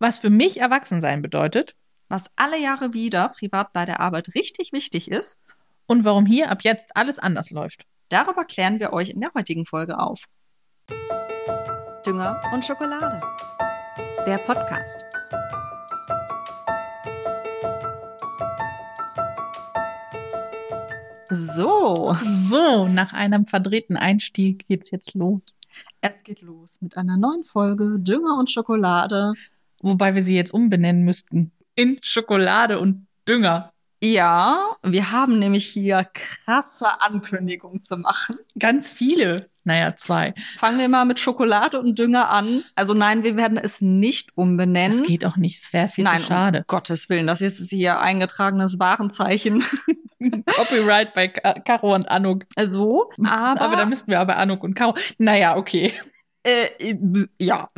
was für mich Erwachsensein bedeutet Was alle Jahre wieder privat bei der Arbeit richtig wichtig ist, und warum hier ab jetzt alles anders läuft. darüber klären wir euch in der heutigen Folge auf. Dünger und Schokolade. Der Podcast. So, So, nach einem verdrehten Einstieg geht's jetzt los. es geht los mit einer neuen Folge Dünger und Schokolade. Wobei wir sie jetzt umbenennen müssten. In Schokolade und Dünger. Ja, wir haben nämlich hier krasse Ankündigungen zu machen. Ganz viele. Naja, zwei. Fangen wir mal mit Schokolade und Dünger an. Also nein, wir werden es nicht umbenennen. Das geht auch nicht. Es wäre viel Nein, zu schade. um Gottes Willen, das ist hier eingetragenes Warenzeichen. Copyright bei Caro und Anuk. So, aber, Aber da müssten wir aber Anuk und Caro. Naja, okay. Äh, äh, ja.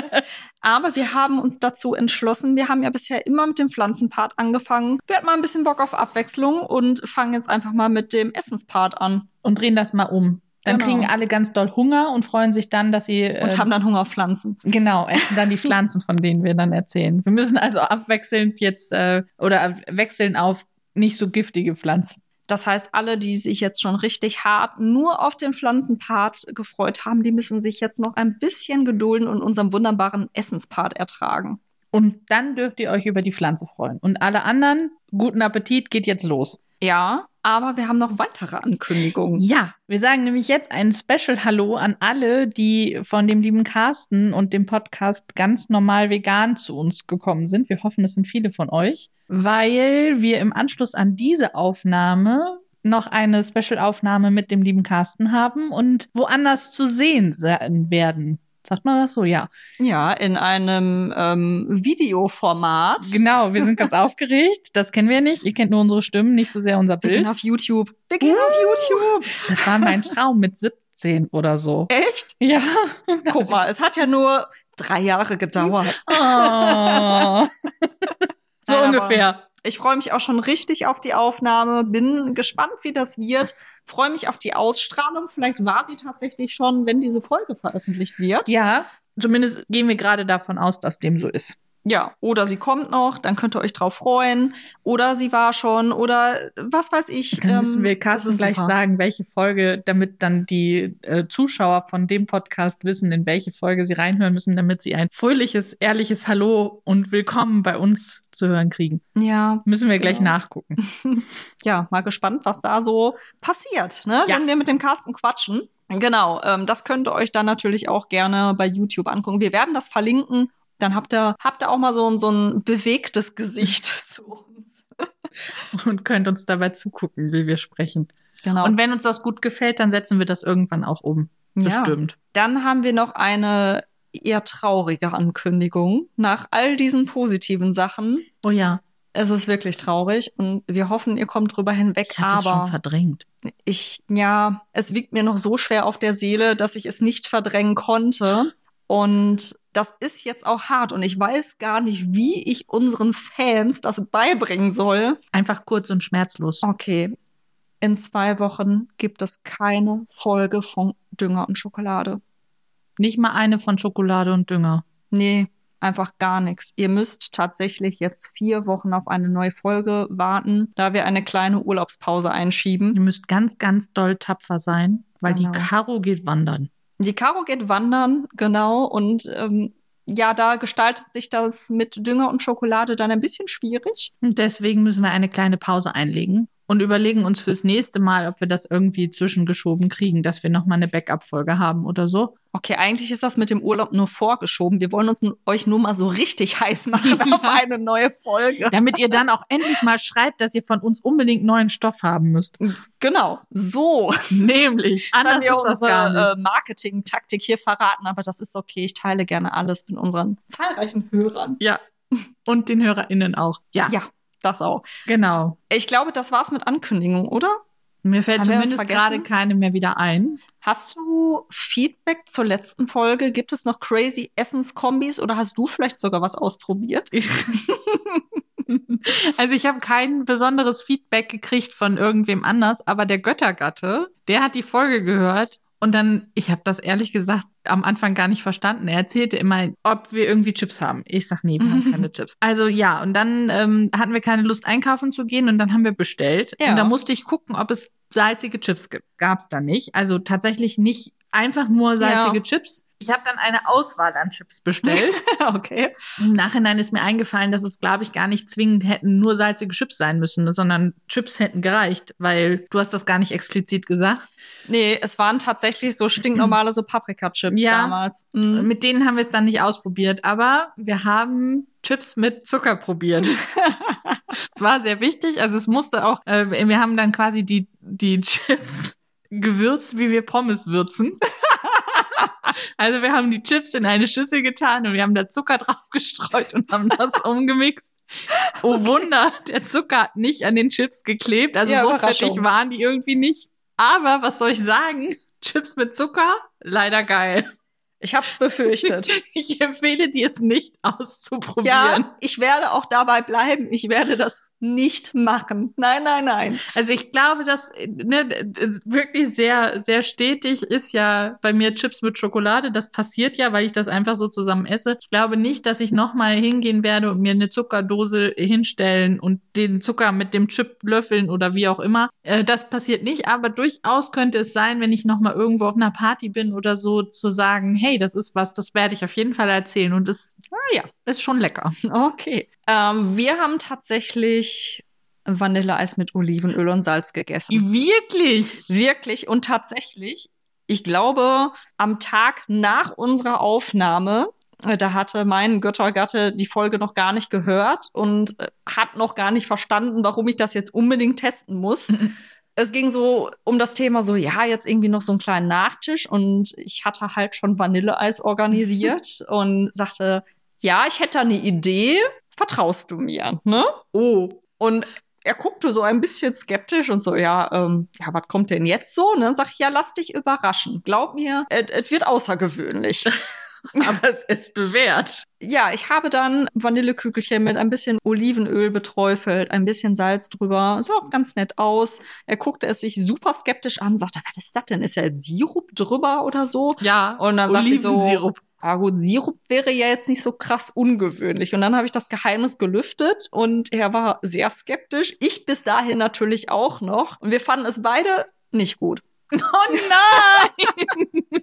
aber wir haben uns dazu entschlossen. Wir haben ja bisher immer mit dem Pflanzenpart angefangen. Wir hatten mal ein bisschen Bock auf Abwechslung und fangen jetzt einfach mal mit dem Essenspart an Und drehen das mal um. Dann Genau. kriegen alle ganz doll Hunger und freuen sich dann, dass sie und äh, haben dann Hunger auf Pflanzen. genau essen dann die Pflanzen, von denen wir dann erzählen. Wir müssen also abwechselnd jetzt äh, oder wechseln auf nicht so giftige Pflanzen. Das heißt, alle, die sich jetzt schon richtig hart nur auf den Pflanzenpart gefreut haben, die müssen sich jetzt noch ein bisschen gedulden und unserem wunderbaren Essenspart ertragen. Und dann dürft ihr euch über die Pflanze freuen. Und alle anderen, guten Appetit, geht jetzt los. Ja, aber wir haben noch weitere Ankündigungen. Ja, wir sagen nämlich jetzt ein Special Hallo an alle, die von dem lieben Carsten und dem Podcast ganz normal vegan zu uns gekommen sind. Wir hoffen, es sind viele von euch, weil wir im Anschluss an diese Aufnahme noch eine Special-Aufnahme mit dem lieben Carsten haben und woanders zu sehen sein werden. Sagt man das so? Ja. Ja, in einem ähm, Videoformat. Genau, wir sind ganz aufgeregt. Das kennen wir nicht. Ihr kennt nur unsere Stimmen, nicht so sehr unser Wir gehen Bild. auf YouTube. Wir gehen auf YouTube. Das war mein Traum mit 17 oder so. Echt? Ja. Guck mal, es hat ja nur drei Jahre gedauert. Oh. so Nein, ungefähr. Ich freue mich auch schon richtig auf die Aufnahme. Bin gespannt, wie das wird. Freue mich auf die Ausstrahlung. Vielleicht war sie tatsächlich schon, wenn diese Folge veröffentlicht wird. Ja, zumindest gehen wir gerade davon aus, dass dem so ist. Ja, oder sie kommt noch, dann könnt ihr euch drauf freuen. Oder sie war schon, oder was weiß ich. Dann müssen ähm, wir Carsten gleich super. sagen, welche Folge, damit dann die äh, Zuschauer von dem Podcast wissen, in welche Folge sie reinhören müssen, damit sie ein fröhliches, ehrliches Hallo und Willkommen bei uns zu hören kriegen. Ja, Müssen wir gleich Genau. nachgucken. ja, mal gespannt, was da so passiert, ne? Ja. wenn wir mit dem Carsten quatschen. Genau, ähm, das könnt ihr euch dann natürlich auch gerne bei YouTube angucken. Wir werden das verlinken. Dann habt ihr, habt ihr auch mal so, ein- so ein bewegtes Gesicht zu uns. Und könnt uns dabei zugucken, wie wir sprechen. Genau. Und wenn uns das gut gefällt, dann setzen wir das irgendwann auch um. Ja. Bestimmt. Dann haben wir noch eine eher traurige Ankündigung. Nach all diesen positiven Sachen, Oh ja, es ist wirklich traurig und wir hoffen, ihr kommt drüber hinweg. ich hatte es schon aber verdrängt. ich, ja, es wiegt mir noch so schwer auf der Seele, dass ich es nicht verdrängen konnte. Und das ist jetzt auch hart und ich weiß gar nicht, wie ich unseren Fans das beibringen soll. Einfach kurz und schmerzlos. Okay, in zwei Wochen gibt es keine Folge von Dünger und Schokolade. Nicht mal eine von Schokolade und Dünger. Nee, einfach gar nichts. Ihr müsst tatsächlich jetzt vier Wochen auf eine neue Folge warten, da wir eine kleine Urlaubspause einschieben. Ihr müsst ganz, ganz doll tapfer sein, weil Genau. die Karo geht wandern. Die Caro geht wandern, genau, und ähm, ja, da gestaltet sich das mit Dünger und Schokolade dann ein bisschen schwierig. Deswegen müssen wir eine kleine Pause einlegen und überlegen uns fürs nächste Mal, ob wir das irgendwie zwischengeschoben kriegen, dass wir nochmal eine Backup-Folge haben oder so. Okay, eigentlich ist das mit dem Urlaub nur vorgeschoben. Wir wollen uns euch nur mal so richtig heiß machen auf eine neue Folge. Damit ihr dann auch endlich mal schreibt, dass ihr von uns unbedingt neuen Stoff haben müsst. Genau, so. Nämlich. Anders wir ist das gar nicht. unsere äh, Marketing-Taktik hier verraten, aber das ist okay. Ich teile gerne alles mit unseren zahlreichen Hörern. Ja. Und den HörerInnen auch. Ja, Ja, das auch. genau. Ich glaube, das war's mit Ankündigung, oder? Mir fällt Haben zumindest gerade keine mehr wieder ein. Hast du Feedback zur letzten Folge? Gibt es noch crazy Essenskombis oder hast du vielleicht sogar was ausprobiert? Also ich habe kein besonderes Feedback gekriegt von irgendwem anders, aber der Göttergatte, der hat die Folge gehört Und dann, ich habe das ehrlich gesagt am Anfang gar nicht verstanden. Er erzählte immer, ob wir irgendwie Chips haben. Ich sag, nee, wir haben keine Chips. Also ja, und dann ähm, hatten wir keine Lust einkaufen zu gehen und dann haben wir bestellt. Ja. Und da musste ich gucken, ob es salzige Chips gibt. Gab's da nicht. Also tatsächlich nicht einfach nur salzige Ja. Chips. Ich habe dann eine Auswahl an Chips bestellt. okay. Im Nachhinein ist mir eingefallen, dass es, glaube ich, gar nicht zwingend hätten nur salzige Chips sein müssen, sondern Chips hätten gereicht, weil du hast das gar nicht explizit gesagt. Nee, es waren tatsächlich so stinknormale so Paprika-Chips Ja. damals. Mhm. Mit denen haben wir es dann nicht ausprobiert, aber wir haben Chips mit Zucker probiert. Es war sehr wichtig. Also es musste auch, äh, wir haben dann quasi die, die Chips gewürzt, wie wir Pommes würzen. Also wir haben die Chips in eine Schüssel getan und wir haben da Zucker drauf gestreut und haben das umgemixt. Oh Wunder, der Zucker hat nicht an den Chips geklebt. Also Ja, so fettig waren die irgendwie nicht. Aber was soll ich sagen? Chips mit Zucker? Leider geil. Ich hab's befürchtet. Ich empfehle dir es nicht auszuprobieren. ja, ich werde auch dabei bleiben. Ich werde das nicht machen. Nein, nein, nein. Also ich glaube, dass ne, das wirklich sehr, sehr stetig ist ja bei mir Chips mit Schokolade. Das passiert ja, weil ich das einfach so zusammen esse. Ich glaube nicht, dass ich nochmal hingehen werde und mir eine Zuckerdose hinstellen und den Zucker mit dem Chip löffeln oder wie auch immer. Äh, das passiert nicht, aber durchaus könnte es sein, wenn ich nochmal irgendwo auf einer Party bin oder so, zu sagen, hey, das ist was, das werde ich auf jeden Fall erzählen und es Ah ja. Ist schon lecker. Okay. Ähm, wir haben tatsächlich Vanilleeis mit Olivenöl und Salz gegessen. Wirklich? Wirklich und tatsächlich, ich glaube, am Tag nach unserer Aufnahme, äh, da hatte mein Göttergatte die Folge noch gar nicht gehört und äh, hat noch gar nicht verstanden, warum ich das jetzt unbedingt testen muss. Es ging so um das Thema so, ja, jetzt irgendwie noch so einen kleinen Nachtisch und ich hatte halt schon Vanilleeis organisiert und sagte, ja, ich hätte da eine Idee, vertraust du mir, ne? Oh. Und er guckte so ein bisschen skeptisch und so, ja, ähm, ja, was kommt denn jetzt so? Und dann sag ich, ja, lass dich überraschen. Glaub mir, es wird außergewöhnlich. Aber es ist bewährt. ja, ich habe dann Vanillekügelchen mit ein bisschen Olivenöl beträufelt, ein bisschen Salz drüber. Sah auch ganz nett aus. Er guckte es sich super skeptisch an, sagte, was ist das denn? Ist ja jetzt Sirup drüber oder so? Ja, Und dann sagte ich so, Olivensirup. Ah gut, Sirup wäre ja jetzt nicht so krass ungewöhnlich. Und dann habe ich das Geheimnis gelüftet und er war sehr skeptisch. Ich bis dahin natürlich auch noch. Und wir fanden es beide nicht gut. Oh nein!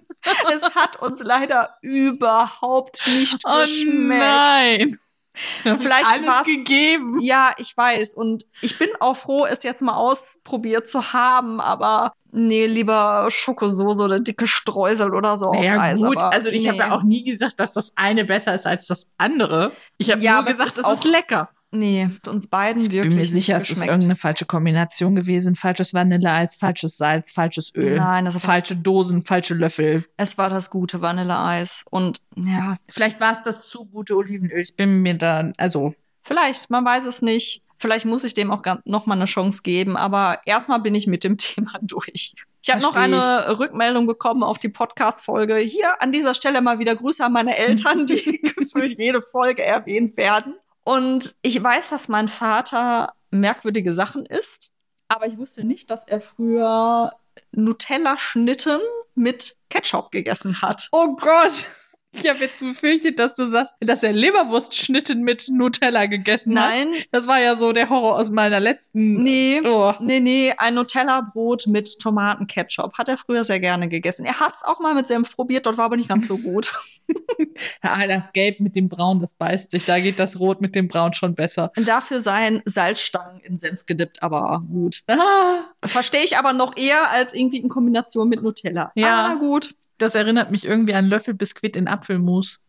Es hat uns leider überhaupt nicht Oh geschmeckt. nein! Vielleicht alles gegeben. Ja, ich weiß. Und ich bin auch froh, es jetzt mal ausprobiert zu haben. Aber nee, lieber Schokosoße oder dicke Streusel oder so Ja auf Eis. gut, also ich habe nee. ja auch nie gesagt, dass das eine besser ist als das andere. Ich habe Ja, nur aber es gesagt, ist es auch ist lecker. Nee, uns beiden wirklich Ich bin mir sicher, es ist irgendeine falsche Kombination gewesen. Falsches Vanilleeis, falsches Salz, falsches Öl. Nein, das ist falsche Dosen, falsche Löffel. Es war das gute Vanilleeis. Und ja, Vielleicht war es das zu gute Olivenöl. Ich bin mir da, also vielleicht, man weiß es nicht. Vielleicht muss ich dem auch noch mal eine Chance geben. Aber erstmal bin ich mit dem Thema durch. Ich habe noch ich. eine Rückmeldung bekommen auf die Podcast-Folge. Hier an dieser Stelle mal wieder Grüße an meine Eltern, die gefühlt jede Folge erwähnt werden. Und ich weiß, dass mein Vater merkwürdige Sachen isst. Aber ich wusste nicht, dass er früher Nutella-Schnitten mit Ketchup gegessen hat. Oh Gott! Ich habe jetzt befürchtet, dass du sagst, dass er Leberwurstschnitten mit Nutella gegessen hat. Nein, Das war ja so der Horror aus meiner letzten. nee. Oh. Nee, nee, ein Nutella-Brot mit Tomatenketchup. Hat er früher sehr gerne gegessen. Er hat's auch mal mit Senf probiert, dort war aber nicht ganz so gut. Ah, das Gelb mit dem Braun, das beißt sich. Da geht das Rot mit dem Braun schon besser. Und dafür seien Salzstangen in Senf gedippt, aber gut. Ah, Verstehe ich aber noch eher als irgendwie in Kombination mit Nutella. Ja. Aber na gut. das erinnert mich irgendwie an Löffelbiskuit in Apfelmus.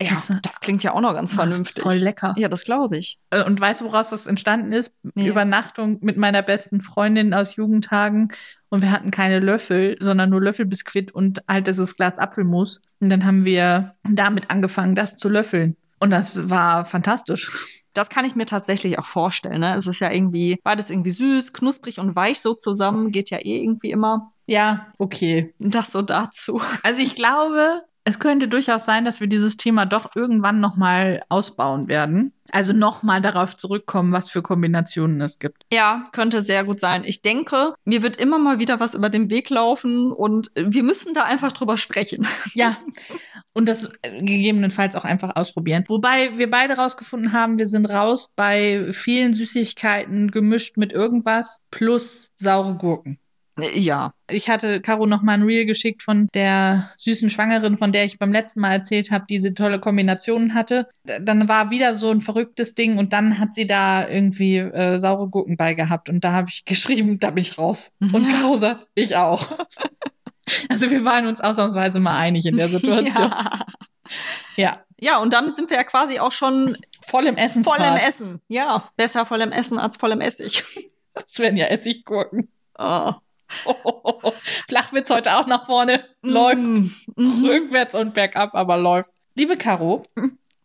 Ja, Das- das klingt ja auch noch ganz Das ist vernünftig. Voll lecker. Ja, das glaube ich. Äh, Und weißt du, woraus das entstanden ist? Nee. Übernachtung mit meiner besten Freundin aus Jugendtagen. Und wir hatten keine Löffel, sondern nur Löffelbiskuit und halt dieses Glas Apfelmus. Und dann haben wir damit angefangen, das zu löffeln. Und das war fantastisch. Das kann ich mir tatsächlich auch vorstellen. Ne? Es ist ja irgendwie beides irgendwie süß, knusprig und weich so zusammen. Geht ja eh irgendwie immer. Ja, okay. Das so dazu. Also ich glaube, es könnte durchaus sein, dass wir dieses Thema doch irgendwann noch mal ausbauen werden. Also nochmal darauf zurückkommen, was für Kombinationen es gibt. Ja, könnte sehr gut sein. Ich denke, mir wird immer mal wieder was über den Weg laufen und wir müssen da einfach drüber sprechen. Ja, und das gegebenenfalls auch einfach ausprobieren. Wobei wir beide rausgefunden haben, wir sind raus bei vielen Süßigkeiten gemischt mit irgendwas plus saure Gurken. Ja. Ich hatte Caro noch mal ein Reel geschickt von der süßen Schwangerin, von der ich beim letzten Mal erzählt habe, diese tolle Kombinationen hatte. Dann war wieder so ein verrücktes Ding und dann hat sie da irgendwie äh, saure Gurken bei gehabt und da habe ich geschrieben, da bin ich raus. Und Caro sagt, ich auch. also wir waren uns ausnahmsweise mal einig in der Situation. Ja. ja. Ja, und damit sind wir ja quasi auch schon Voll im Essen. voll im Essen. Ja, besser voll im Essen als voll im Essig. Das wären ja Essiggurken. Oh. Flachwitz heute auch nach vorne. Läuft Mm, mhm. rückwärts und bergab, aber läuft. Liebe Caro,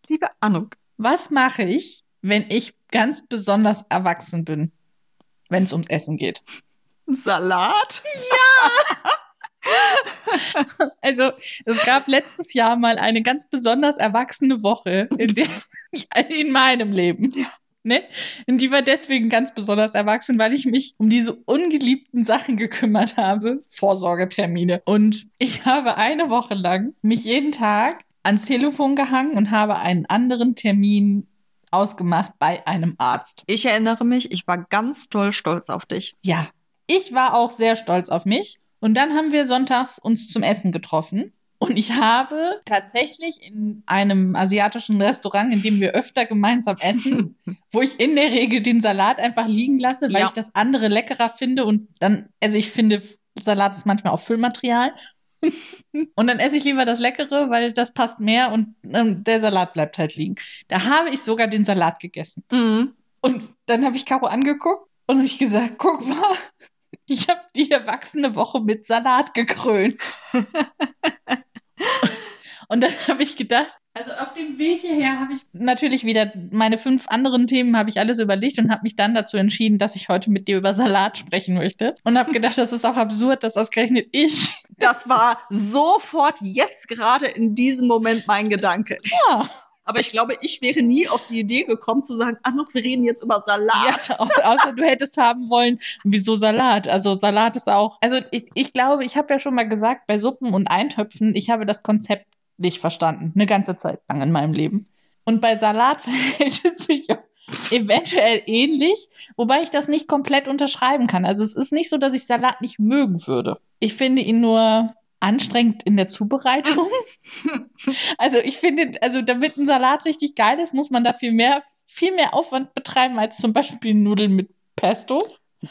Liebe Anuk, was mache ich, wenn ich ganz besonders erwachsen bin, wenn es ums Essen geht? Salat? Also, es gab letztes Jahr mal eine ganz besonders erwachsene Woche in, der, in meinem Leben. Ne? Und die war deswegen ganz besonders erwachsen, weil ich mich um diese ungeliebten Sachen gekümmert habe. Vorsorgetermine. Und ich habe eine Woche lang mich jeden Tag ans Telefon gehangen und habe einen anderen Termin ausgemacht bei einem Arzt. Ich erinnere mich, ich war ganz doll stolz auf dich. Ja, ich war auch sehr stolz auf mich. Und dann haben wir sonntags uns zum Essen getroffen. Und ich habe tatsächlich in einem asiatischen Restaurant, in dem wir öfter gemeinsam essen, wo ich in der Regel den Salat einfach liegen lasse, weil Ja. ich das andere leckerer finde. Und dann, also ich finde, Salat ist manchmal auch Füllmaterial. und dann esse ich lieber das Leckere, weil das passt mehr und ähm, der Salat bleibt halt liegen. Da habe ich sogar den Salat gegessen. Mhm. Und dann habe ich Caro angeguckt und habe ich gesagt, guck mal, ich habe die erwachsene Woche mit Salat gekrönt. Und dann habe ich gedacht, also auf dem Weg hierher habe ich natürlich wieder meine fünf anderen Themen habe ich alles überlegt und habe mich dann dazu entschieden, dass ich heute mit dir über Salat sprechen möchte und habe gedacht, das ist auch absurd, dass ausgerechnet ich Das war sofort jetzt gerade in diesem Moment mein Gedanke. Ja. Aber ich glaube, ich wäre nie auf die Idee gekommen zu sagen, Anuk, wir reden jetzt über Salat. Ja, au- außer du hättest haben wollen, wieso Salat? Also Salat ist auch. Also ich, ich glaube, ich habe ja schon mal gesagt, bei Suppen und Eintöpfen, ich habe das Konzept nicht verstanden. Eine ganze Zeit lang in meinem Leben. Und bei Salat verhält es sich eventuell ähnlich, wobei ich das nicht komplett unterschreiben kann. Also es ist nicht so, dass ich Salat nicht mögen würde. Ich finde ihn nur anstrengend in der Zubereitung. Also ich finde, also damit ein Salat richtig geil ist, muss man da viel mehr, viel mehr Aufwand betreiben als zum Beispiel Nudeln mit Pesto.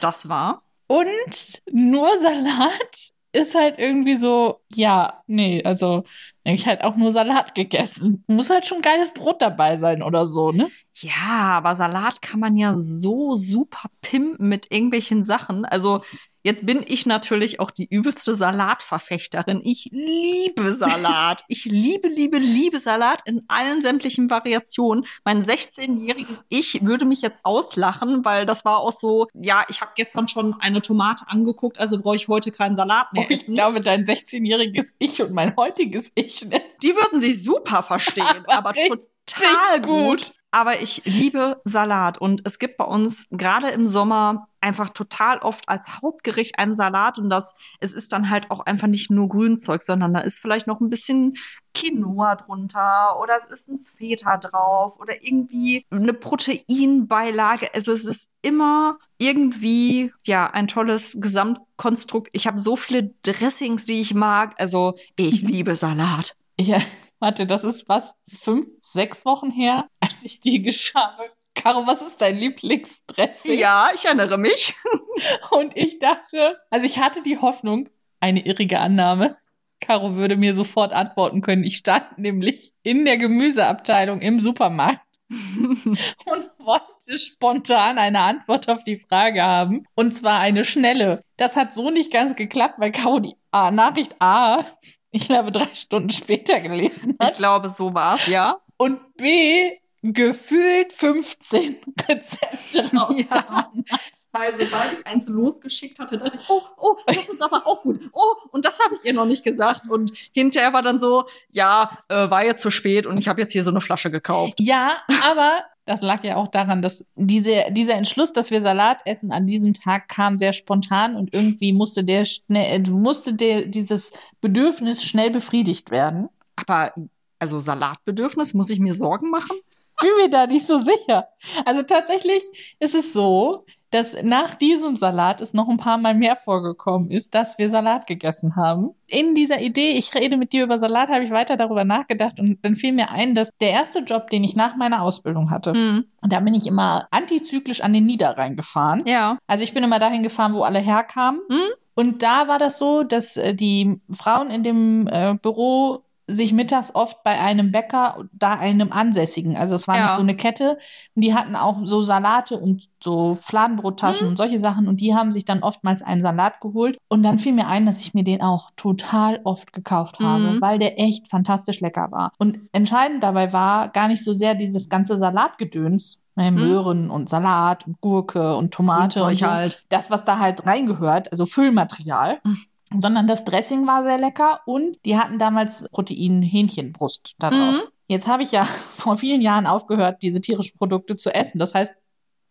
Das war. Und nur Salat ist halt irgendwie so, ja, nee, also ich halt auch nur Salat gegessen. Muss halt schon geiles Brot dabei sein oder so, ne? Ja, aber Salat kann man ja so super pimpen mit irgendwelchen Sachen. Also jetzt bin ich natürlich auch die übelste Salatverfechterin. Ich liebe Salat. Ich liebe, liebe, liebe Salat in allen sämtlichen Variationen. Mein 16-jähriges Ich würde mich jetzt auslachen, weil das war auch so, ja, ich habe gestern schon eine Tomate angeguckt, also brauche ich heute keinen Salat mehr Oh, ich essen. glaube, dein 16-jähriges Ich und mein heutiges Ich, ne? Die würden sich super verstehen, Aber total gut. gut. Aber ich liebe Salat und es gibt bei uns gerade im Sommer einfach total oft als Hauptgericht einen Salat und das, es ist dann halt auch einfach nicht nur Grünzeug, sondern da ist vielleicht noch ein bisschen Quinoa drunter oder es ist ein Feta drauf oder irgendwie eine Proteinbeilage. Also es ist immer irgendwie, ja, ein tolles Gesamtkonstrukt. Ich habe so viele Dressings, die ich mag. Also ich liebe Salat. Ich, warte, das ist was, fünf, sechs Wogen her, als ich dir geschabe. Caro, was ist dein Lieblingsdressing? Ja, ich erinnere mich. Und ich dachte, also ich hatte die Hoffnung, eine irrige Annahme. Caro würde mir sofort antworten können. Ich stand nämlich in der Gemüseabteilung im Supermarkt und wollte spontan eine Antwort auf die Frage haben. Und zwar eine schnelle. Das hat so nicht ganz geklappt, weil Caro die A Nachricht A, ich glaube, drei Stunden später gelesen Ich hat. glaube, so war's, ja. Und B, gefühlt 15 Rezepte rausgehauen hat. Weil sobald ich eins losgeschickt hatte, dachte ich, oh, oh, das ist aber auch gut. Oh, und das habe ich ihr noch nicht gesagt. Und hinterher war dann so, ja, äh, war jetzt zu spät und ich habe jetzt hier so eine Flasche gekauft. Ja, aber das lag ja auch daran, dass diese, dieser Entschluss, dass wir Salat essen, an diesem Tag kam sehr spontan und irgendwie musste der schnell, musste der, dieses Bedürfnis schnell befriedigt werden. Aber also Salatbedürfnis, muss ich mir Sorgen machen? Bin mir da nicht so sicher. Also tatsächlich ist es so, dass nach diesem Salat es noch ein paar Mal mehr vorgekommen ist, dass wir Salat gegessen haben. In dieser Idee, ich rede mit dir über Salat, habe ich weiter darüber nachgedacht und dann fiel mir ein, dass der erste Job, den ich nach meiner Ausbildung hatte, Mhm. da bin ich immer antizyklisch an den Niederrhein gefahren. Ja. Also ich bin immer dahin gefahren, wo alle herkamen. Mhm. Und da war das so, dass äh, die Frauen in dem äh, Büro sich mittags oft bei einem Bäcker, da einem Ansässigen, also es war Ja. nicht so eine Kette, und die hatten auch so Salate und so Fladenbrottaschen und solche Sachen und die haben sich dann oftmals einen Salat geholt und dann fiel mir ein, dass ich mir den auch total oft gekauft habe, Mhm. weil der echt fantastisch lecker war. Und entscheidend dabei war gar nicht so sehr dieses ganze Salatgedöns, äh, Möhren und Salat und Gurke und Tomate und so halt. das, was da halt reingehört, also Füllmaterial. Mhm. Sondern das Dressing war sehr lecker und die hatten damals Protein-Hähnchenbrust da drauf. Mhm. Jetzt habe ich ja vor vielen Jahren aufgehört, diese tierischen Produkte zu essen. Das heißt,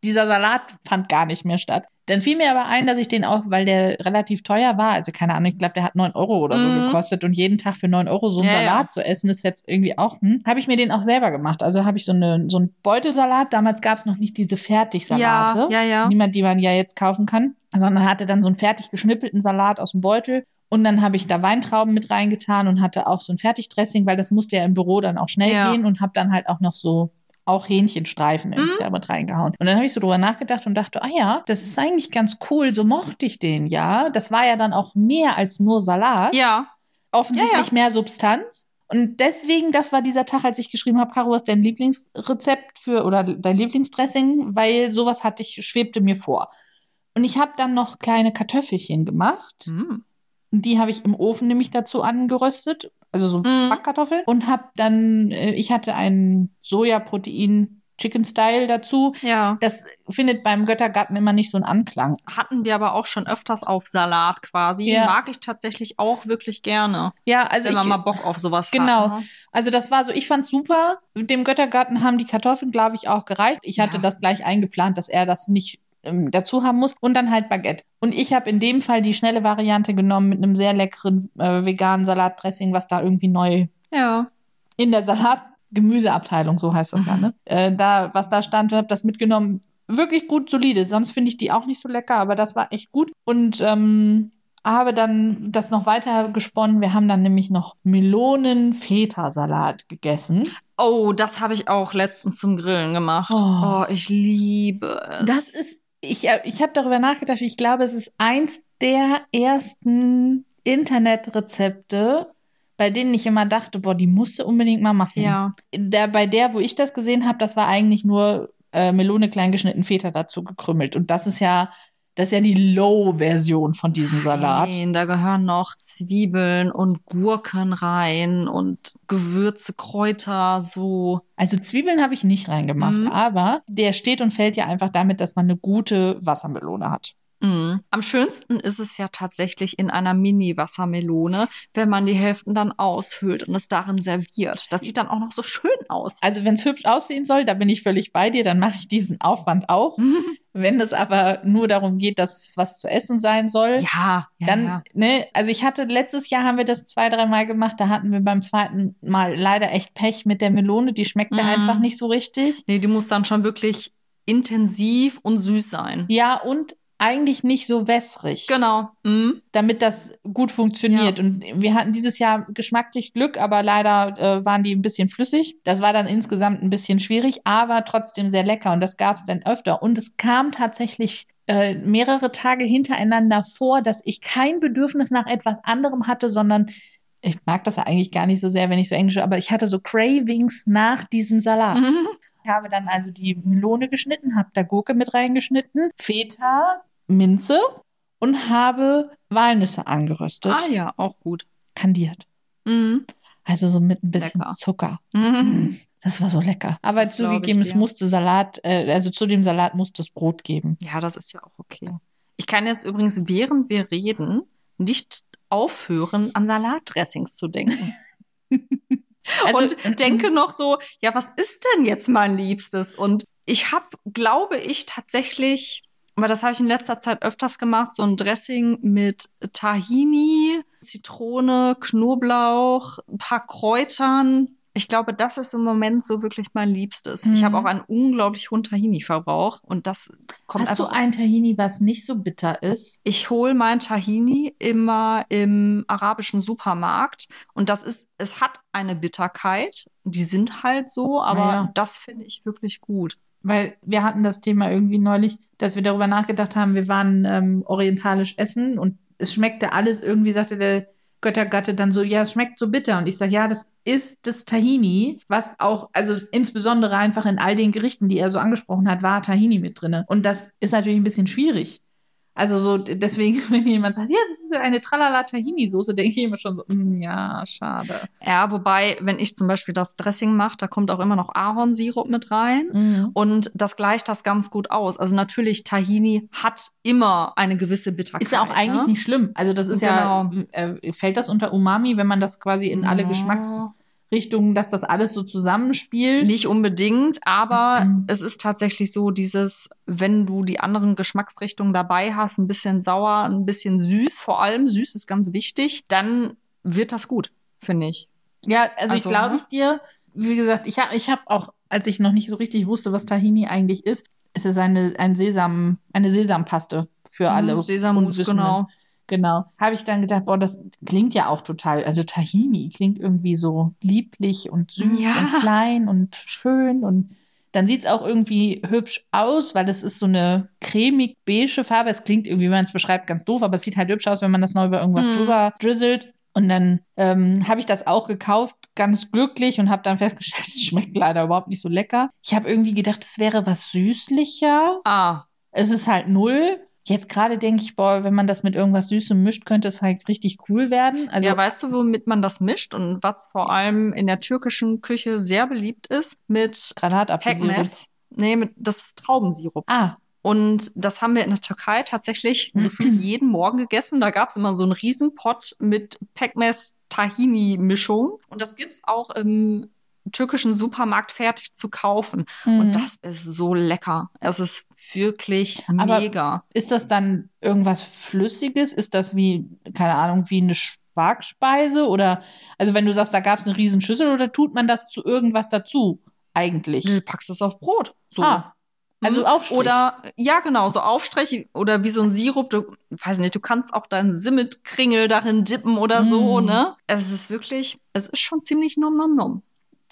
dieser Salat fand gar nicht mehr statt. Dann fiel mir aber ein, dass ich den auch, weil der relativ teuer war, also keine Ahnung, ich glaube, der hat 9 Euro oder so Mhm. gekostet und jeden Tag für 9 Euro so einen Ja, Salat ja. zu essen, ist jetzt irgendwie auch, hm, habe ich mir den auch selber gemacht. Also habe ich so, eine, so einen Beutelsalat, damals gab es noch nicht diese Fertigsalate Ja, ja, ja. niemand, die man ja jetzt kaufen kann, sondern hatte dann so einen fertig geschnippelten Salat aus dem Beutel. Und dann habe ich da Weintrauben mit reingetan und hatte auch so ein Fertigdressing, weil das musste ja im Büro dann auch schnell Ja. gehen und habe dann halt auch noch so auch Hähnchenstreifen irgendwie da mit reingehauen. Und dann habe ich so drüber nachgedacht und dachte, ah ja, das ist eigentlich ganz cool, so mochte ich den, ja. Das war ja dann auch mehr als nur Salat Ja. offensichtlich Ja, mehr Substanz. Und deswegen, das war dieser Tag, als ich geschrieben habe, Caro, was ist dein Lieblingsrezept für oder dein Lieblingsdressing, weil sowas hatte ich, schwebte mir vor. Und ich habe dann noch kleine Kartoffelchen gemacht. Und die habe ich im Ofen nämlich dazu angeröstet, also so Mhm. Backkartoffeln. Und habe dann, äh, ich hatte einen Sojaprotein Chicken Style dazu. Ja. Das findet beim Göttergarten immer nicht so einen Anklang. Hatten wir aber auch schon öfters auf Salat quasi. Ja. Mag ich tatsächlich auch wirklich gerne. Ja, also wenn man ich, mal Bock auf sowas Genau. hat. ne? Also das war so, ich fand's super. Dem Göttergarten haben die Kartoffeln, glaube ich, auch gereicht. Ich hatte Ja. das gleich eingeplant, dass er das nicht ähm, dazu haben muss. Und dann halt Baguette. Und ich habe in dem Fall die schnelle Variante genommen mit einem sehr leckeren äh, veganen Salatdressing, was da irgendwie neu Ja. in der Salat-Gemüseabteilung, so heißt das ja, Mhm. ne? Äh, da, was da stand, habe das mitgenommen. Wirklich gut solide. Sonst finde ich die auch nicht so lecker, aber das war echt gut. Und ähm, habe dann das noch weiter gesponnen. Wir haben dann nämlich noch Melonen-Feta-Salat gegessen. Oh, das habe ich auch letztens zum Grillen gemacht. Oh. Oh, ich liebe es. Das ist, ich, äh, ich habe darüber nachgedacht, ich glaube, es ist eins der ersten Internetrezepte, bei denen ich immer dachte, boah, die musst du unbedingt mal machen. Ja. Der, bei der, wo ich das gesehen habe, das war eigentlich nur äh, Melone kleingeschnitten, Feta dazu gekrümmelt. Und das ist ja, das ist ja die Low-Version von diesem Salat. Nein, da gehören noch Zwiebeln und Gurken rein und Gewürze, Kräuter, so. Also Zwiebeln habe ich nicht reingemacht, Mhm. aber der steht und fällt ja einfach damit, dass man eine gute Wassermelone hat. Mm. Am schönsten ist es ja tatsächlich in einer Mini-Wassermelone, wenn man die Hälften dann aushöhlt und es darin serviert. Das sieht dann auch noch so schön aus. Also wenn es hübsch aussehen soll, da bin ich völlig bei dir, dann mache ich diesen Aufwand auch. Wenn es aber nur darum geht, dass es was zu essen sein soll, ja, ja, dann, ja. ne, also ich hatte letztes Jahr haben wir das zwei, dreimal gemacht, da hatten wir beim zweiten Mal leider echt Pech mit der Melone, die schmeckte Mhm. einfach nicht so richtig. Nee, die muss dann schon wirklich intensiv und süß sein. Ja, und eigentlich nicht so wässrig. Genau. Mm. damit das gut funktioniert. Ja. Und wir hatten dieses Jahr geschmacklich Glück, aber leider äh, waren die ein bisschen flüssig. Das war dann insgesamt ein bisschen schwierig, aber trotzdem sehr lecker. Und das gab es dann öfter. Und es kam tatsächlich äh, mehrere Tage hintereinander vor, dass ich kein Bedürfnis nach etwas anderem hatte, sondern ich mag das ja eigentlich gar nicht so sehr, wenn ich so Englisch, aber ich hatte so Cravings nach diesem Salat. Ich habe dann also die Melone geschnitten, habe da Gurke mit reingeschnitten, Feta, Minze und habe Walnüsse angeröstet, Ah ja, auch gut. kandiert. Mm. Also so mit ein bisschen Lecker. Zucker. Mhm. Das war so lecker. Aber Das zugegeben, es musste Salat, äh, also zu dem Salat musste es Brot geben. Ja, das ist ja auch okay. Ich kann jetzt übrigens, während wir reden, nicht aufhören, an Salatdressings zu denken. Also- und denke noch so, ja, was ist denn jetzt mein Liebstes? Und Ich habe, glaube ich, tatsächlich, weil das habe ich in letzter Zeit öfters gemacht, so ein Dressing mit Tahini, Zitrone, Knoblauch, ein paar Kräutern. Ich glaube, das ist im Moment so wirklich mein Liebstes. Ich Mhm. habe auch einen unglaublich hohen Tahini-Verbrauch und das kommt Hast du einfach. ein Tahini, was nicht so bitter ist? Ich hole mein Tahini immer im arabischen Supermarkt und das ist, es hat eine Bitterkeit. Die sind halt so, aber Ja. das finde ich wirklich gut. Weil wir hatten das Thema irgendwie neulich, dass wir darüber nachgedacht haben, wir waren ähm, orientalisch essen und es schmeckte alles irgendwie, sagte der Göttergatte dann so, ja, es schmeckt so bitter. Und ich sage, ja, das ist das Tahini, was auch, also insbesondere einfach in all den Gerichten, die er so angesprochen hat, war Tahini mit drinne. Und das ist natürlich ein bisschen schwierig. Also so, deswegen, wenn jemand sagt, ja, das ist eine Tralala-Tahini-Soße, denke ich immer schon so, mm, ja, schade. Ja, wobei, wenn ich zum Beispiel das Dressing mache, da kommt auch immer noch Ahornsirup mit rein. Mhm. Und das gleicht das ganz gut aus. Also natürlich, Tahini hat immer eine gewisse Bitterkeit. Ist ja auch eigentlich ne? nicht schlimm. Also das ist ja, äh, fällt das unter Umami, wenn man das quasi in alle Ja. Geschmacksrichtungen, dass das alles so zusammenspielt? Nicht unbedingt, aber Mhm. es ist tatsächlich so dieses, wenn du die anderen Geschmacksrichtungen dabei hast, ein bisschen sauer, ein bisschen süß, vor allem süß ist ganz wichtig, dann wird das gut, finde ich. Ja, also, ich Also, glaube ne? ich dir, wie gesagt, ich habe ich hab auch, als ich noch nicht so richtig wusste, was Tahini eigentlich ist, es ist eine, ein Sesam, eine Sesampaste für alle. Mhm, Sesammus, Unwissenden. genau. Genau. Habe ich dann gedacht, boah, das klingt ja auch total, also Tahini klingt irgendwie so lieblich und süß Ja. und klein und schön und dann sieht's auch irgendwie hübsch aus, weil es ist so eine cremig-beige Farbe. Es klingt irgendwie, wenn man es beschreibt, ganz doof, aber es sieht halt hübsch aus, wenn man das noch über irgendwas Mhm. drüber drizzelt. Und dann ähm, habe ich das auch gekauft, ganz glücklich und habe dann festgestellt, es schmeckt leider überhaupt nicht so lecker. Ich habe irgendwie gedacht, es wäre was süßlicher. Ah, Es ist halt null. Jetzt gerade denke ich, boah, wenn man das mit irgendwas Süßem mischt, könnte es halt richtig cool werden. Also ja, weißt du, womit man das mischt und was vor allem in der türkischen Küche sehr beliebt ist? Mit Granatapfelsirup. Nee, mit, das ist Traubensirup. Ah, Und das haben wir in der Türkei tatsächlich gefühlt jeden Morgen gegessen. Da gab es immer so einen Riesenpott mit Pekmez-Tahini-Mischung. Und das gibt's auch im türkischen Supermarkt fertig zu kaufen. mhm. Und das ist so lecker. Es ist wirklich Aber- mega. ist das dann irgendwas Flüssiges? Ist das wie, keine Ahnung, wie eine Quarkspeise? Oder, also wenn du sagst, da gab es eine Riesenschüssel oder tut man das zu irgendwas dazu eigentlich? Du packst es auf Brot. So. Ah, also Mhm. Aufstrich. Oder, ja, genau, so Aufstrich oder wie so ein Sirup. Du, weiß nicht, du kannst auch deinen Simmet-Kringel darin dippen oder so, Mm. ne? Es ist wirklich, es ist schon ziemlich nom nom nom.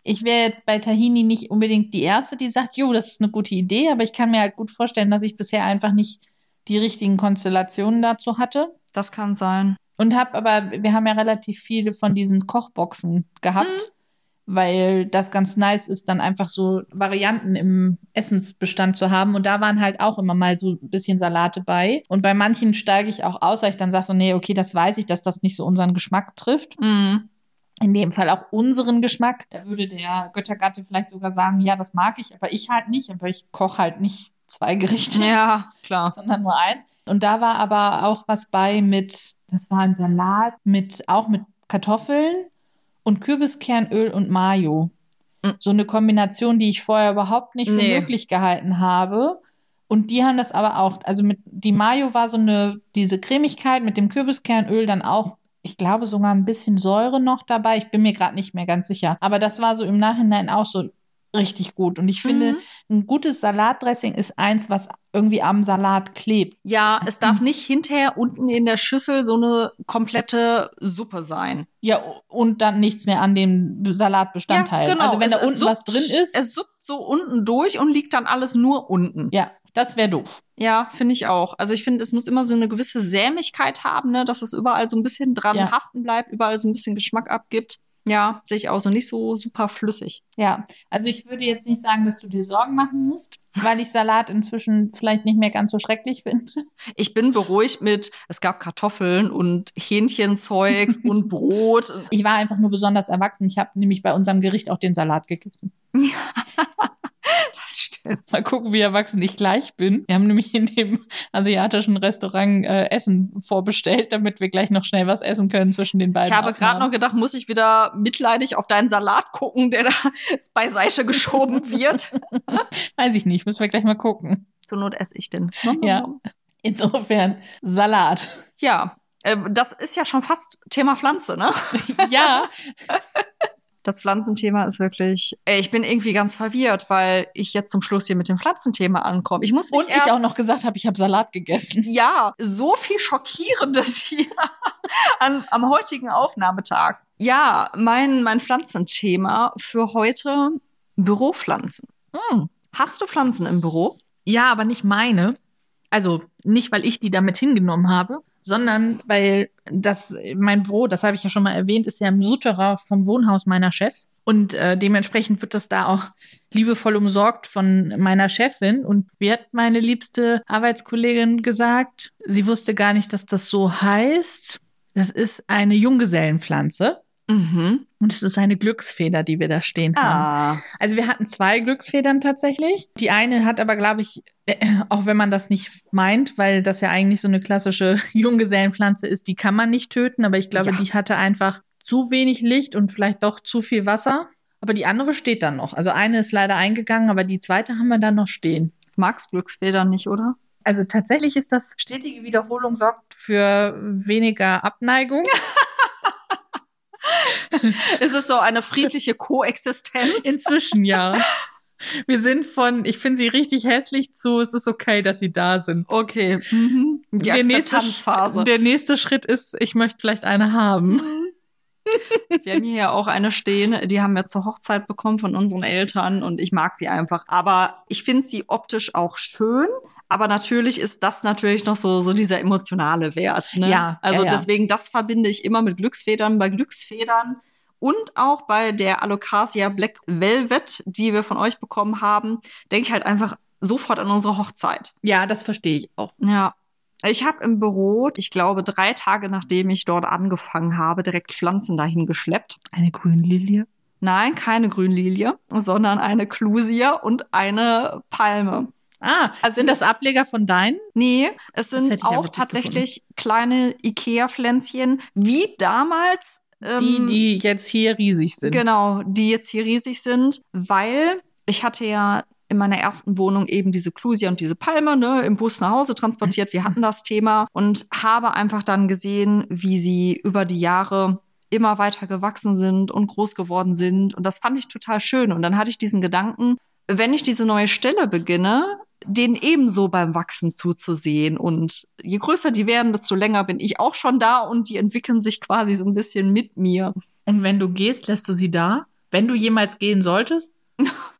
Ich wäre jetzt bei Tahini nicht unbedingt die Erste, die sagt, jo, das ist eine gute Idee, aber ich kann mir halt gut vorstellen, dass ich bisher einfach nicht die richtigen Konstellationen dazu hatte. Das kann sein. Und habe aber, wir haben ja relativ viele von diesen Kochboxen gehabt, weil das ganz nice ist, dann einfach so Varianten im Essensbestand zu haben. Und da waren halt auch immer mal so ein bisschen Salate bei. Und bei manchen steige ich auch aus, weil ich dann sage so, nee, okay, das weiß ich, dass das nicht so unseren Geschmack trifft. Mhm. In dem Fall auch unseren Geschmack. Da würde der Göttergatte vielleicht sogar sagen, ja, das mag ich, aber ich halt nicht. Aber ich koche halt nicht zwei Gerichte Ja, klar. sondern nur eins. Und da war aber auch was bei mit, das war ein Salat mit, auch mit Kartoffeln und Kürbiskernöl und Mayo. Mm. So eine Kombination, die ich vorher überhaupt nicht für Nee. möglich gehalten habe. Und die haben das aber auch, also mit, die Mayo war so eine, diese Cremigkeit mit dem Kürbiskernöl dann auch, ich glaube sogar ein bisschen Säure noch dabei. Ich bin mir gerade nicht mehr ganz sicher. Aber das war so im Nachhinein auch so richtig gut. Und ich finde, Mhm. ein gutes Salatdressing ist eins, was irgendwie am Salat klebt. Ja, es darf nicht hinterher unten in der Schüssel so eine komplette Suppe sein. Ja, und dann nichts mehr an dem Salatbestandteil. Ja, genau. Also wenn Es- da unten was suppt- drin ist, Es suppt so unten durch und liegt dann alles nur unten. ja, das wäre doof. Ja, finde ich auch. Also ich finde, es muss immer so eine gewisse Sämigkeit haben, ne, dass es überall so ein bisschen dran Ja. haften bleibt, überall so ein bisschen Geschmack abgibt. Ja, sehe ich auch so nicht so super flüssig. Ja, also ich würde jetzt nicht sagen, dass du dir Sorgen machen musst, weil ich Salat inzwischen vielleicht nicht mehr ganz so schrecklich finde. Ich bin beruhigt mit, es gab Kartoffeln und Hähnchenzeugs und Brot. Ich war einfach nur besonders erwachsen. Ich habe nämlich bei unserem Gericht auch den Salat gegessen. Mal gucken, wie erwachsen ich gleich bin. Wir haben nämlich in dem asiatischen Restaurant äh, Essen vorbestellt, damit wir gleich noch schnell was essen können zwischen den beiden. Ich habe gerade noch gedacht, muss ich wieder mitleidig auf deinen Salat gucken, der da beiseite geschoben wird. Weiß ich nicht, müssen wir gleich mal gucken. Zur Not esse ich den. Ja. Insofern Salat. Ja, äh, das ist ja schon fast Thema Pflanze, ne? ja. Das Pflanzenthema ist wirklich, ey, ich bin irgendwie ganz verwirrt, weil ich jetzt zum Schluss hier mit dem Pflanzenthema ankomme. Ich muss mich Und ich auch noch gesagt habe, ich habe Salat gegessen. ja, so viel Schockierendes hier an, am heutigen Aufnahmetag. Ja, mein, mein Pflanzenthema für heute Büropflanzen. Hm. Hast du Pflanzen im Büro? Ja, aber nicht meine. Also nicht, weil ich die damit hingenommen habe, sondern weil das mein Büro, das habe ich ja schon mal erwähnt, ist ja im Souterrain vom Wohnhaus meiner Chefs und äh, dementsprechend wird das da auch liebevoll umsorgt von meiner Chefin und wie hat meine liebste Arbeitskollegin gesagt, sie wusste gar nicht, dass das so heißt. Das ist eine Junggesellenpflanze. Mhm. Und es ist eine Glücksfeder, die wir da stehen haben. Ah. Also wir hatten zwei Glücksfedern tatsächlich. Die eine hat aber, glaube ich, äh, auch wenn man das nicht meint, weil das ja eigentlich so eine klassische Junggesellenpflanze ist, die kann man nicht töten, aber ich glaube, Ja. die hatte einfach zu wenig Licht und vielleicht doch zu viel Wasser. Aber die andere steht dann noch. Also eine ist leider eingegangen, aber die zweite haben wir dann noch stehen. Magst Glücksfedern nicht, oder? Also tatsächlich ist das stetige Wiederholung sorgt für weniger Abneigung. Ist es so eine friedliche Koexistenz? Inzwischen ja. Wir sind von, ich finde sie richtig hässlich zu, es ist okay, dass sie da sind. Okay. Mhm. Die der nächste, Akzeptanzphase. der nächste Schritt ist, ich möchte vielleicht eine haben. Wir haben hier ja auch eine stehen, die haben wir zur Hochzeit bekommen von unseren Eltern und ich mag sie einfach. Aber ich finde sie optisch auch schön. Aber natürlich ist das natürlich noch so, so dieser emotionale Wert. Ne? Ja, Also ja, ja. deswegen, das verbinde ich immer mit Glücksfedern. Bei Glücksfedern und auch bei der Alocasia Black Velvet, die wir von euch bekommen haben, denke ich halt einfach sofort an unsere Hochzeit. Ja, das verstehe ich auch. Ja. Ich habe im Büro, ich glaube, drei Tage nachdem ich dort angefangen habe, direkt Pflanzen dahin geschleppt. Eine Grünlilie. Nein, keine Grünlilie, sondern eine Clusia und eine Palme. Ah, Also- sind das Ableger von deinen? Nee, es sind auch tatsächlich kleine Ikea-Pflänzchen, wie damals. Die, ähm, die jetzt hier riesig sind. Genau, die jetzt hier riesig sind, weil ich hatte ja in meiner ersten Wohnung eben diese Clusia und diese Palme ne, im Bus nach Hause transportiert. Wir hatten das Thema und habe einfach dann gesehen, wie sie über die Jahre immer weiter gewachsen sind und groß geworden sind. Und das fand ich total schön. Und dann hatte ich diesen Gedanken, wenn ich diese neue Stelle beginne, denen ebenso beim Wachsen zuzusehen. Und je größer die werden, desto länger bin ich auch schon da und die entwickeln sich quasi so ein bisschen mit mir. Und wenn du gehst, lässt du sie da? Wenn du jemals gehen solltest?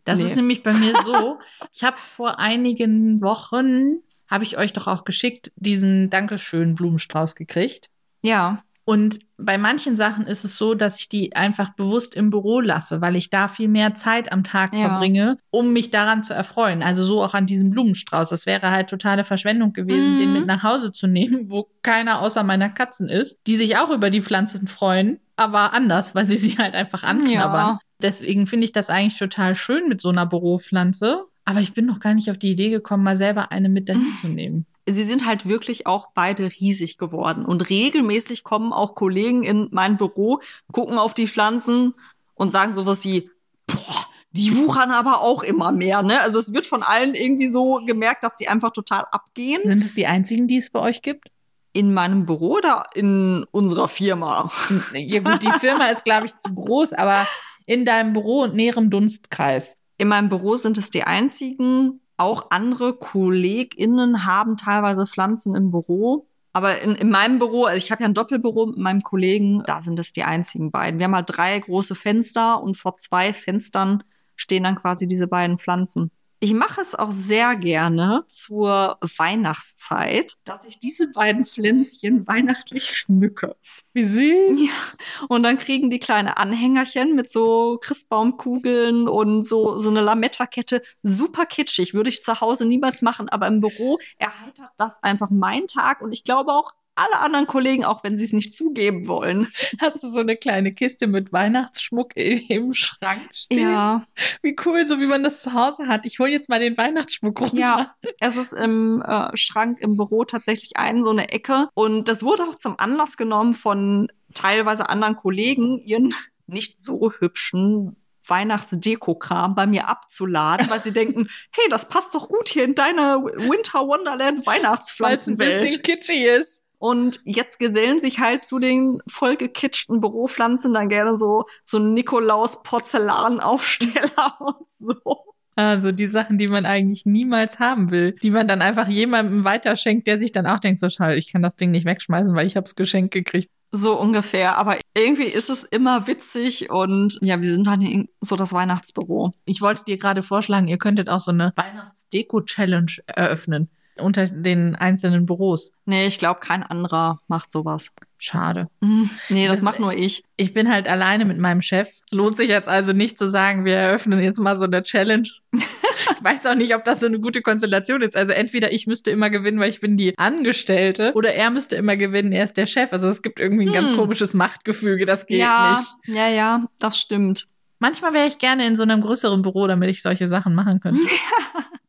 Das Nee. ist nämlich bei mir so. Ich habe vor einigen Wochen, habe ich euch doch auch geschickt, diesen Dankeschön Blumenstrauß gekriegt. Ja. Und bei manchen Sachen ist es so, dass ich die einfach bewusst im Büro lasse, weil ich da viel mehr Zeit am Tag Ja. verbringe, um mich daran zu erfreuen. Also so auch an diesem Blumenstrauß. Das wäre halt totale Verschwendung gewesen, Mhm. den mit nach Hause zu nehmen, wo keiner außer meiner Katzen ist, die sich auch über die Pflanzen freuen, aber anders, weil sie sie halt einfach anknabbern. Ja. Deswegen finde ich das eigentlich total schön mit so einer Büropflanze. Aber ich bin noch gar nicht auf die Idee gekommen, mal selber eine mit dahin zu nehmen. Sie sind halt wirklich auch beide riesig geworden. Und regelmäßig kommen auch Kollegen in mein Büro, gucken auf die Pflanzen und sagen sowas wie, boah, die wuchern aber auch immer mehr, ne? Also es wird von allen irgendwie so gemerkt, dass die einfach total abgehen. Sind es die einzigen, die es bei euch gibt? In meinem Büro oder in unserer Firma? Ja gut, die Firma ist, glaube ich, zu groß, aber in deinem Büro und näherem Dunstkreis. In meinem Büro sind es die einzigen. Auch andere KollegInnen haben teilweise Pflanzen im Büro. Aber in, in meinem Büro, also ich habe ja ein Doppelbüro mit meinem Kollegen, da sind es die einzigen beiden. Wir haben halt drei große Fenster und vor zwei Fenstern stehen dann quasi diese beiden Pflanzen. Ich mache es auch sehr gerne zur Weihnachtszeit, dass ich diese beiden Pflänzchen weihnachtlich schmücke. Wie süß. Ja, und dann kriegen die kleine Anhängerchen mit so Christbaumkugeln und so, so eine Lametta-Kette. Super kitschig, würde ich zu Hause niemals machen, aber im Büro erheitert das einfach meinen Tag und ich glaube auch alle anderen Kollegen, auch wenn sie es nicht zugeben wollen. Hast du so eine kleine Kiste mit Weihnachtsschmuck im Schrank stehen? Ja. Wie cool, so wie man das zu Hause hat. Ich hole jetzt mal den Weihnachtsschmuck runter. Ja, es ist im äh, Schrank im Büro tatsächlich ein so eine Ecke und das wurde auch zum Anlass genommen von teilweise anderen Kollegen, ihren nicht so hübschen Weihnachtsdeko-Kram bei mir abzuladen, weil sie denken, hey, das passt doch gut hier in deine Winter Wonderland Weil es ein Weihnachtspflanzenwelt. bisschen kitschig ist. Und jetzt gesellen sich halt zu den vollgekitschten Büropflanzen dann gerne so, so Nikolaus Porzellanaufsteller und so. Also die Sachen, die man eigentlich niemals haben will, die man dann einfach jemandem weiterschenkt, der sich dann auch denkt, so schade, ich kann das Ding nicht wegschmeißen, weil ich hab's geschenkt gekriegt. So ungefähr. Aber irgendwie ist es immer witzig und ja, wir sind dann so das Weihnachtsbüro. Ich wollte dir gerade vorschlagen, ihr könntet auch so eine Weihnachtsdeko-Challenge eröffnen unter den einzelnen Büros. Nee, ich glaube, kein anderer macht sowas. Schade. Hm, nee, das, Das- macht nur ich. Ich bin halt alleine mit meinem Chef. Lohnt sich jetzt also nicht zu sagen, wir eröffnen jetzt mal so eine Challenge. ich weiß auch nicht, ob das so eine gute Konstellation ist. Also entweder ich müsste immer gewinnen, weil ich bin die Angestellte, oder er müsste immer gewinnen, er ist der Chef. Also es gibt irgendwie ein ganz Hm. komisches Machtgefüge, das geht ja, nicht. ja, ja, das stimmt. Manchmal wäre ich gerne in so einem größeren Büro, damit ich solche Sachen machen könnte.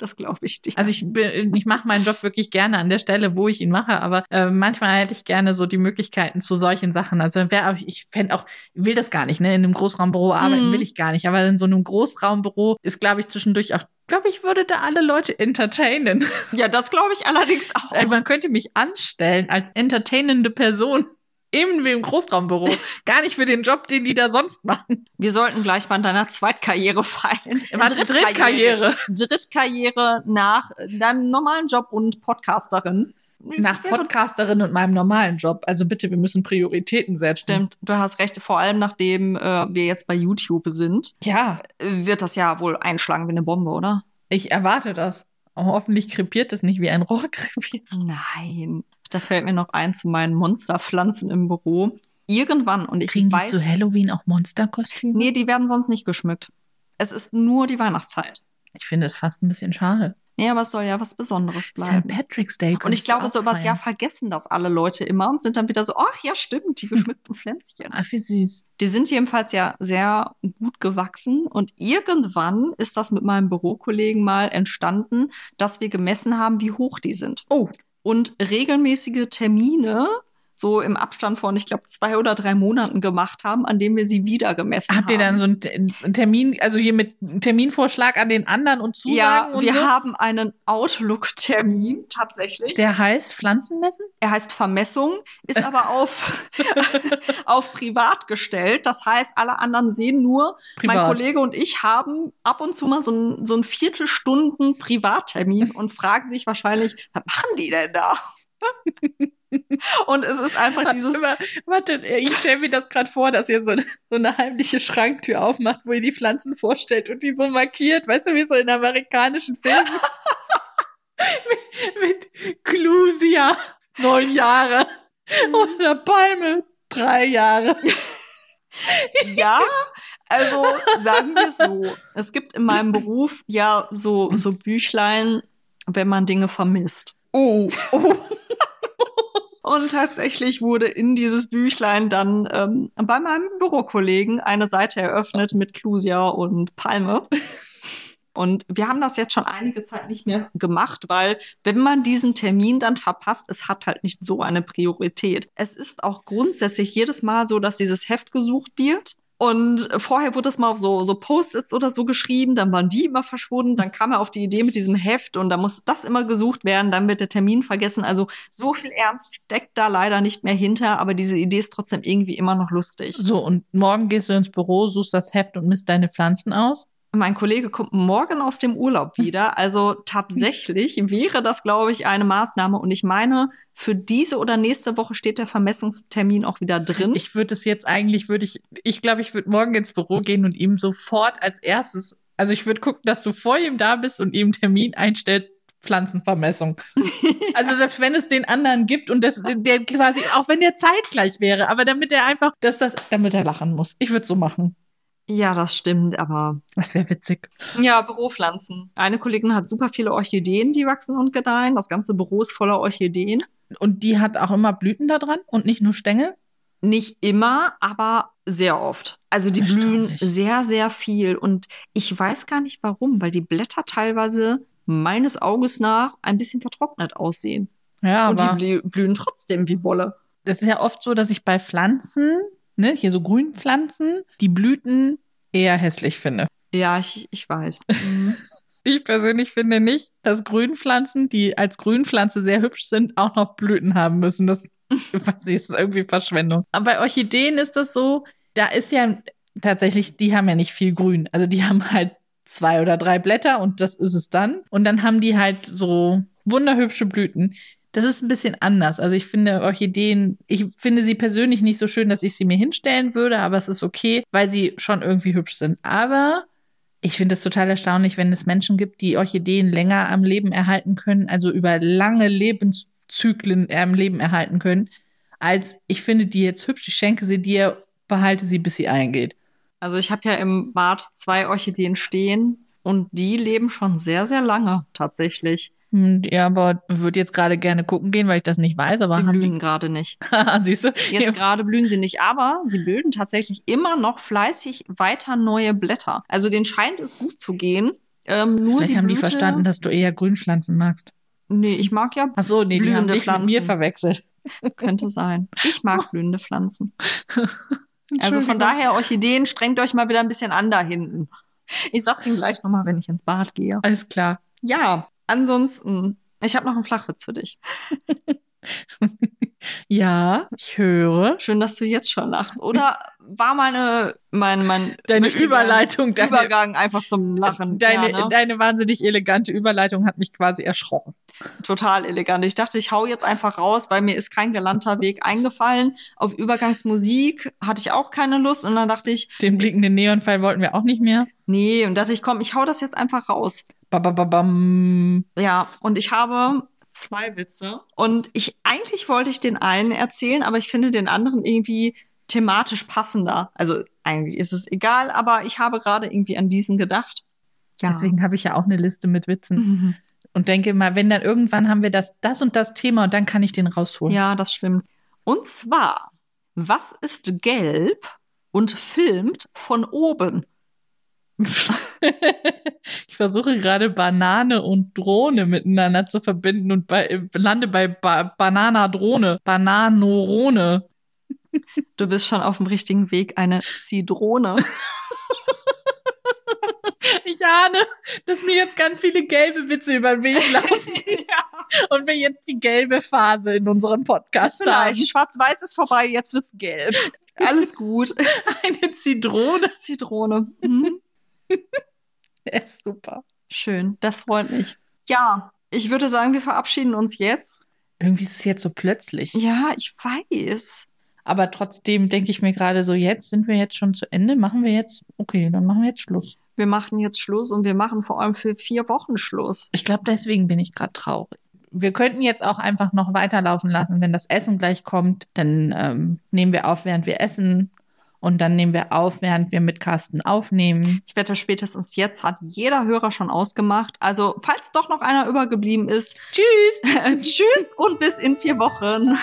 Das glaube ich dir. Also ich, bin- ich mache meinen Job wirklich gerne an der Stelle, wo ich ihn mache, aber äh, manchmal hätte ich gerne so die Möglichkeiten zu solchen Sachen. Also wär, auch- ich fände auch, will das gar nicht, ne? In einem Großraumbüro arbeiten Mhm. will ich gar nicht. Aber in so einem Großraumbüro ist, glaube ich, zwischendurch auch, glaube ich, würde da alle Leute entertainen. ja, das glaube ich allerdings auch. Also Man könnte mich anstellen als entertainende Person. In dem Großraumbüro. Gar nicht für den Job, den die da sonst machen. Wir sollten gleich mal an deiner Zweitkarriere feiern. Warte, Drittkarriere. Drittkarriere nach deinem normalen Job und Podcasterin. Nach Podcasterin und meinem normalen Job. Also bitte, wir müssen Prioritäten setzen. Stimmt, du hast recht. Vor allem nachdem äh, wir jetzt bei YouTube sind, Ja, äh, wird das ja wohl einschlagen wie eine Bombe, oder? Ich erwarte das. Oh, hoffentlich krepiert es nicht wie ein Rohr krepiert. Nein. Da fällt mir noch ein zu meinen Monsterpflanzen im Büro. Irgendwann, und ich Kriegen die weiß. zu Halloween auch Monsterkostüme? nee, die werden sonst nicht geschmückt. Es ist nur die Weihnachtszeit. Ich finde es fast ein bisschen schade. Nee, aber es soll ja was Besonderes St. bleiben. Patrick's Day. Und ich glaube, auch so übers Jahr vergessen das alle Leute immer und sind dann wieder so, ach ja, stimmt, die geschmückten Pflänzchen. Ach, wie süß. Die sind jedenfalls ja sehr gut gewachsen und irgendwann ist das mit meinem Bürokollegen mal entstanden, dass wir gemessen haben, wie hoch die sind. Oh, Und regelmäßige Termine, so im Abstand von, ich glaube, zwei oder drei Monaten gemacht haben, an dem wir sie wieder gemessen habt ihr haben. dann so einen einen Termin, also hier mit Terminvorschlag an den anderen und Zusagen ja, und wir so? haben einen Outlook-Termin tatsächlich. Der heißt Pflanzenmessen? Er heißt Vermessung, ist aber auf, auf privat gestellt. Das heißt, alle anderen sehen nur, mein Privat. Kollege und ich haben ab und zu mal so ein, so ein Viertelstunden Privattermin und fragen sich wahrscheinlich, was machen die denn da? und es ist einfach dieses, mal, warte, ich stelle mir das gerade vor, dass ihr so, eine- so eine heimliche Schranktür aufmacht, wo ihr die Pflanzen vorstellt und die so markiert, weißt du, wie so in amerikanischen Filmen. mit, mit Clusia, neun Jahre. Oder Palme, drei Jahre. ja, also sagen wir so, es gibt in meinem Beruf ja so, so Büchlein, wenn man Dinge vermisst. Oh, oh. Und tatsächlich wurde in dieses Büchlein dann ähm, bei meinem Bürokollegen eine Seite eröffnet mit Clusia und Palme. Und wir haben das jetzt schon einige Zeit nicht mehr gemacht, weil wenn man diesen Termin dann verpasst, es hat halt nicht so eine Priorität. Es ist auch grundsätzlich jedes Mal so, dass dieses Heft gesucht wird. Und vorher wurde es mal auf so, so Post-its oder so geschrieben, dann waren die immer verschwunden, dann kam er auf die Idee mit diesem Heft und dann muss das immer gesucht werden, dann wird der Termin vergessen. Also so viel Ernst steckt da leider nicht mehr hinter, aber diese Idee ist trotzdem irgendwie immer noch lustig. So, und morgen gehst du ins Büro, suchst das Heft und misst deine Pflanzen aus? Mein Kollege kommt morgen aus dem Urlaub wieder. Also tatsächlich wäre das, glaube ich, eine Maßnahme. Und ich meine, für diese oder nächste Woche steht der Vermessungstermin auch wieder drin. Ich würde es jetzt eigentlich, würde ich, ich glaube, ich würde morgen ins Büro gehen und ihm sofort als erstes, also ich würde gucken, dass du vor ihm da bist und ihm einen Termin einstellst, Pflanzenvermessung. also selbst wenn es den anderen gibt und das, der quasi, auch wenn der zeitgleich wäre, aber damit er einfach, dass das, damit er lachen muss. Ich würde so machen. Ja, das stimmt, aber Das wäre witzig. ja, Büropflanzen. Eine Kollegin hat super viele Orchideen, die wachsen und gedeihen. Das ganze Büro ist voller Orchideen. Und die hat auch immer Blüten da dran und nicht nur Stängel? Nicht immer, aber sehr oft. Also die blühen sehr, sehr viel. Und ich weiß gar nicht warum, weil die Blätter teilweise meines Auges nach ein bisschen vertrocknet aussehen. Ja, Und aber die blü- blühen trotzdem wie Wolle. das ist ja oft so, dass ich bei Pflanzen, ne, hier so Grünpflanzen, die Blüten eher hässlich finde. Ja, ich, ich weiß. Mhm. Ich persönlich finde nicht, dass Grünpflanzen, die als Grünpflanze sehr hübsch sind, auch noch Blüten haben müssen. Das, ich weiß nicht, ist irgendwie Verschwendung. Aber bei Orchideen ist das so, da ist ja tatsächlich, die haben ja nicht viel Grün. Also die haben halt zwei oder drei Blätter und das ist es dann. Und dann haben die halt so wunderhübsche Blüten. Das ist ein bisschen anders. Also ich finde Orchideen, ich finde sie persönlich nicht so schön, dass ich sie mir hinstellen würde, aber es ist okay, weil sie schon irgendwie hübsch sind. Aber ich finde es total erstaunlich, wenn es Menschen gibt, die Orchideen länger am Leben erhalten können, also über lange Lebenszyklen am Leben erhalten können, als ich finde die jetzt hübsch, ich schenke sie dir, behalte sie, bis sie eingeht. Also ich habe ja im Bad zwei Orchideen stehen und die leben schon sehr, sehr lange tatsächlich. Hm, Ja, aber würde jetzt gerade gerne gucken gehen, weil ich das nicht weiß, aber Sie blühen gerade nicht. die, siehst du? Jetzt gerade blühen sie nicht, aber sie bilden tatsächlich immer noch fleißig weiter neue Blätter. Also denen scheint es gut zu gehen. Ähm, nur Vielleicht die haben die Blüte, verstanden, dass du eher Grünpflanzen magst. Nee, ich mag ja, Ach so, nee, die haben Blühende dich mit mir Pflanzen. verwechselt. könnte sein. Ich mag blühende Pflanzen. Also von daher, Orchideen, strengt euch mal wieder ein bisschen an da hinten. Ich sag's Ihnen gleich nochmal, wenn ich ins Bad gehe. Alles klar. Ja, ansonsten, ich habe noch einen Flachwitz für dich. Ja, ich höre. Schön, dass du jetzt schon lachst. Oder war meine, mein, mein Deine Überleitung, deine- Übergang einfach zum Lachen. Deine, ja, ne? deine wahnsinnig elegante Überleitung hat mich quasi erschrocken. Total elegant. Ich dachte, ich hau jetzt einfach raus, weil mir ist kein galanter Weg eingefallen. Auf Übergangsmusik hatte ich auch keine Lust und dann dachte ich, Den blinkenden Neonpfeil wollten wir auch nicht mehr. nee, und dachte ich, komm, ich hau das jetzt einfach raus. Babababam. Ja, und ich habe zwei Witze und ich eigentlich wollte ich den einen erzählen, aber ich finde den anderen irgendwie thematisch passender. Also eigentlich ist es egal, aber ich habe gerade irgendwie an diesen gedacht. Ja. Deswegen habe ich ja auch eine Liste mit Witzen. Mhm. Und denke mal, wenn dann irgendwann haben wir das, das und das Thema und dann kann ich den rausholen. Ja, das stimmt. Und zwar, was ist gelb und filmt von oben? ich versuche gerade Banane und Drohne miteinander zu verbinden und bei, lande bei ba Banana Drohne. Bananorone. Du bist schon auf dem richtigen Weg, eine Zidrone. Ich ahne, dass mir jetzt ganz viele gelbe Witze über den Weg laufen ja, und wir jetzt die gelbe Phase in unserem Podcast haben. vielleicht. Schwarz-Weiß ist vorbei, jetzt wird's gelb. Alles gut. Eine Zitrone. Zitrone. Mhm. Der ist super. Schön, das freut mich. Ja, ich würde sagen, wir verabschieden uns jetzt. Irgendwie ist es jetzt so plötzlich. Ja, ich weiß. Aber trotzdem denke ich mir gerade so, jetzt sind wir jetzt schon zu Ende. Machen wir jetzt, okay, dann machen wir jetzt Schluss. Wir machen jetzt Schluss und wir machen vor allem für vier Wochen Schluss. Ich glaube, deswegen bin ich gerade traurig. Wir könnten jetzt auch einfach noch weiterlaufen lassen. Wenn das Essen gleich kommt, dann ähm, nehmen wir auf, während wir essen. Und dann nehmen wir auf, während wir mit Carsten aufnehmen. Ich wette, spätestens jetzt hat jeder Hörer schon ausgemacht. Also, falls doch noch einer übergeblieben ist, Tschüss! tschüss und bis in vier Wochen.